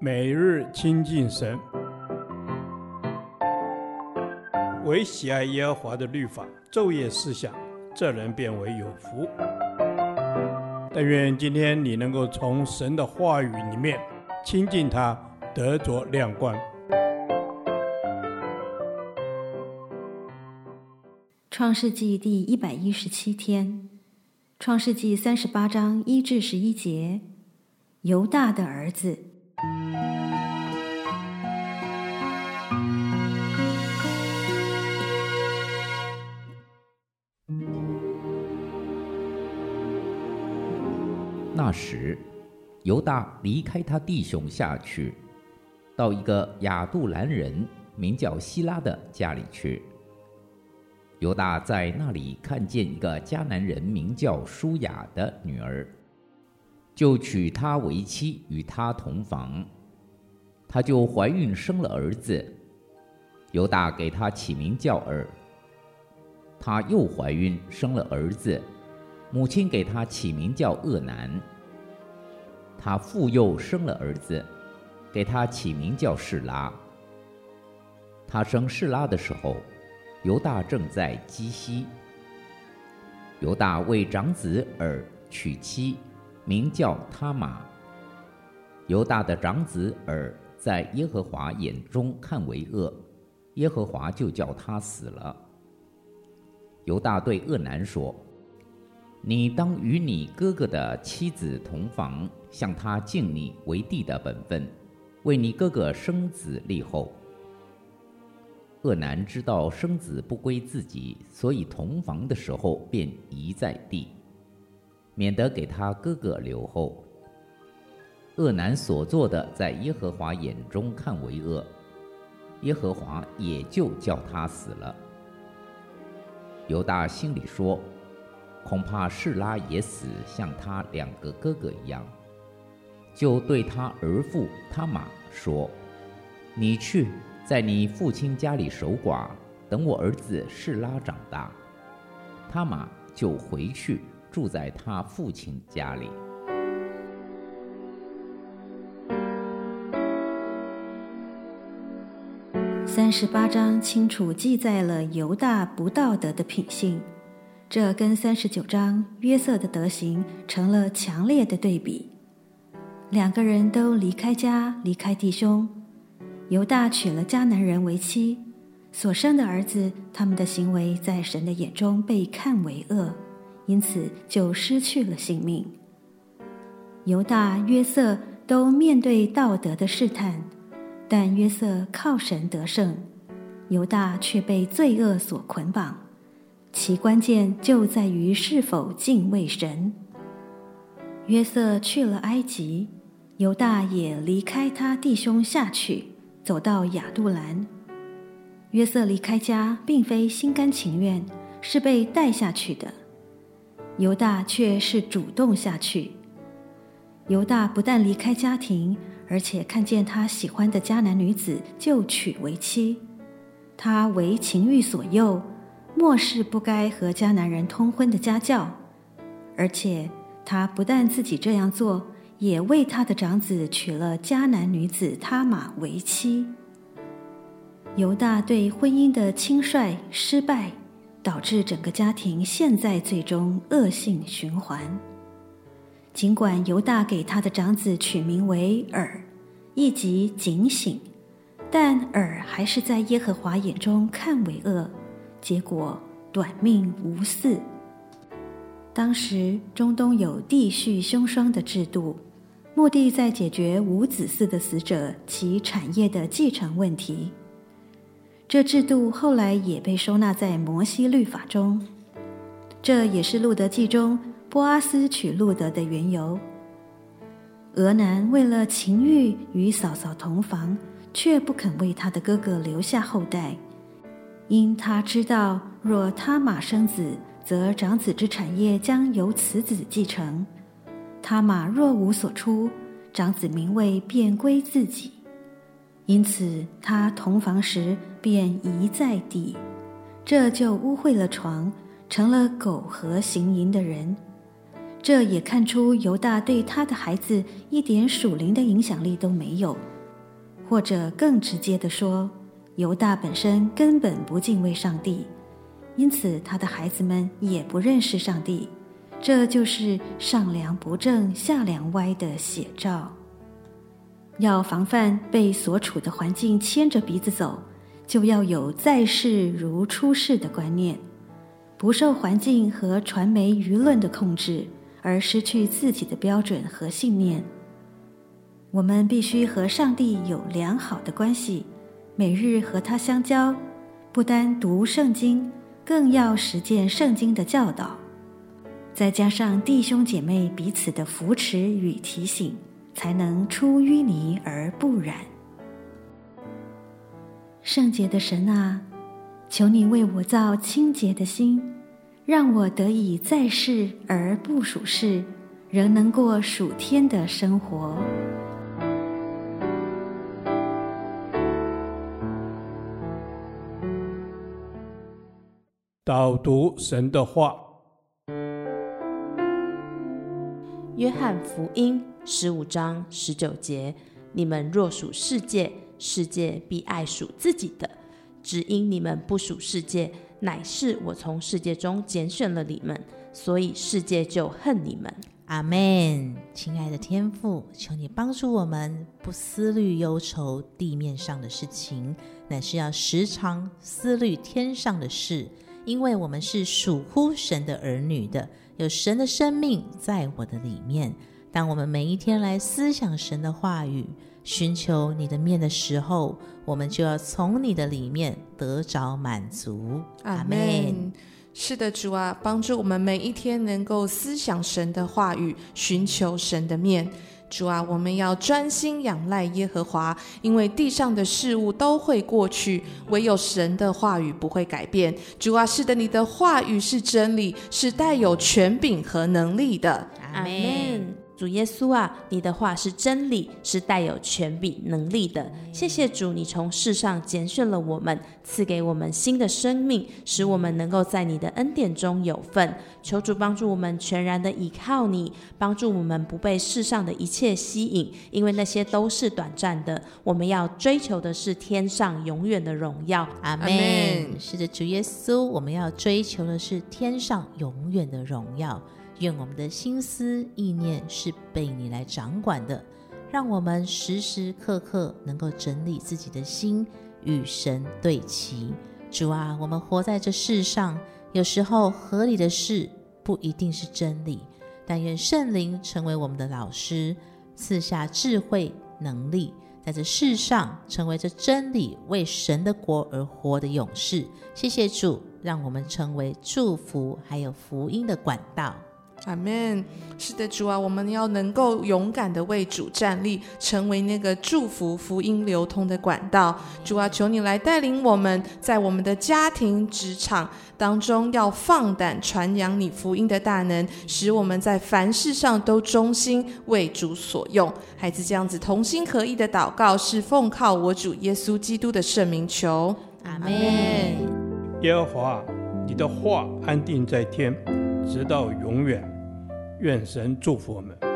每日亲近神，唯喜爱耶和华的律法，昼夜思想，这人便为有福。但愿今天你能够从神的话语里面亲近他，得着亮光。创世纪第一百一十七天，创世纪三十八章一至十一节，犹大的儿子。那时，犹大离开他弟兄下去，到一个亚杜兰人名叫希拉的家里去。犹大在那里看见一个迦南人名叫舒雅的女儿，就娶她为妻，与她同房。她就怀孕生了儿子，犹大给他起名叫儿。她又怀孕生了儿子，母亲给他起名叫俄南。他复又生了儿子，给他起名叫示拉。他生示拉的时候，犹大正在基西。犹大为长子而娶妻，名叫他玛。犹大的长子珥在耶和华眼中看为恶，耶和华就叫他死了。犹大对俄南说：“你当与你哥哥的妻子同房，向他尽你为弟的本分，为你哥哥生子立后。”恶男知道生子不归自己，所以同房的时候便遗在地，免得给他哥哥留后。恶男所做的，在耶和华眼中看为恶，耶和华也就叫他死了。犹大心里说：恐怕示拉也死，像他两个哥哥一样，就对他儿父他玛说：“你去。”在你父亲家里守寡，等我儿子示拉长大，他玛就回去住在他父亲家里。三十八章清楚记载了犹大不道德的品性，这跟三十九章约瑟的德行成了强烈的对比。两个人都离开家，离开弟兄。犹大娶了迦南人为妻，所生的儿子，他们的行为在神的眼中被看为恶，因此就失去了性命。犹大、约瑟都面对道德的试探，但约瑟靠神得胜，犹大却被罪恶所捆绑。其关键就在于是否敬畏神。约瑟去了埃及，犹大也离开他弟兄下去。走到亚杜兰，约瑟离开家，并非心甘情愿，是被带下去的。犹大却是主动下去。犹大不但离开家庭，而且看见他喜欢的迦南女子就娶为妻。他为情欲所诱，漠视不该和迦南人通婚的家教，而且他不但自己这样做。也为他的长子娶了迦南女子他玛为妻。犹大对婚姻的轻率失败，导致整个家庭陷在最终恶性循环。尽管犹大给他的长子取名为尔，意即警醒，但尔还是在耶和华眼中看为恶，结果短命无嗣。当时中东有弟续兄双的制度，目的在解决无子嗣的死者其产业的继承问题。这制度后来也被收纳在摩西律法中，这也是路德记中波阿斯娶路德的缘由。俄南为了情欲与嫂嫂同房，却不肯为他的哥哥留下后代，因他知道若他玛生子。则长子之产业将由此子继承，他玛若无所出，长子名位便归自己。因此，他同房时便遗在地，这就污秽了床，成了苟合行淫的人。这也看出犹大对他的孩子一点属灵的影响力都没有，或者更直接地说，犹大本身根本不敬畏上帝，因此他的孩子们也不认识上帝。这就是上梁不正下梁歪的写照。要防范被所处的环境牵着鼻子走，就要有在世如出世的观念，不受环境和传媒舆论的控制，而失去自己的标准和信念。我们必须和上帝有良好的关系，每日和他相交，不单读圣经，更要实践圣经的教导，再加上弟兄姐妹彼此的扶持与提醒。才能出淤泥而不染。圣洁的神啊，求你为我造清洁的心，让我得以在世而不属世，仍能过属天的生活。导读神的话，约翰福音。十五章十九节：你们若属世界，世界必爱属自己的；只因你们不属世界，乃是我从世界中拣选了你们，所以世界就恨你们。阿门。亲爱的天父，求你帮助我们，不思虑忧愁地面上的事情，乃是要时常思虑天上的事，因为我们是属乎神的儿女的，有神的生命在我的里面。当我们每一天来思想神的话语，寻求你的面的时候，我们就要从你的里面得着满足。阿门。是的，主啊，帮助我们每一天能够思想神的话语，寻求神的面。主啊，我们要专心仰赖耶和华，因为地上的事物都会过去，唯有神的话语不会改变。主啊，是的，你的话语是真理，是带有权柄和能力的。阿门。主耶稣啊，你的话是真理，是带有权柄能力的。谢谢主，你从世上拣选了我们，赐给我们新的生命，使我们能够在你的恩典中有份。求主帮助我们全然的倚靠你，帮助我们不被世上的一切吸引，因为那些都是短暂的。我们要追求的是天上永远的荣耀。阿门。是的，主耶稣，我们要追求的是天上永远的荣耀。愿我们的心思意念是被你来掌管的，让我们时时刻刻能够整理自己的心，与神对齐。主啊，我们活在这世上，有时候合理的事不一定是真理，但愿圣灵成为我们的老师，赐下智慧能力，在这世上成为这真理为神的国而活的勇士。谢谢主，让我们成为祝福还有福音的管道。阿门。是的，主啊，我们要能够勇敢的为主站立，成为那个祝福福音流通的管道。主啊，求你来带领我们，在我们的家庭、职场当中，要放胆传扬你福音的大能，使我们在凡事上都忠心为主所用。孩子这样子同心合意的祷告，是奉靠我主耶稣基督的圣名求。阿门。耶和华，你的话安定在天，直到永远。愿神祝福我们。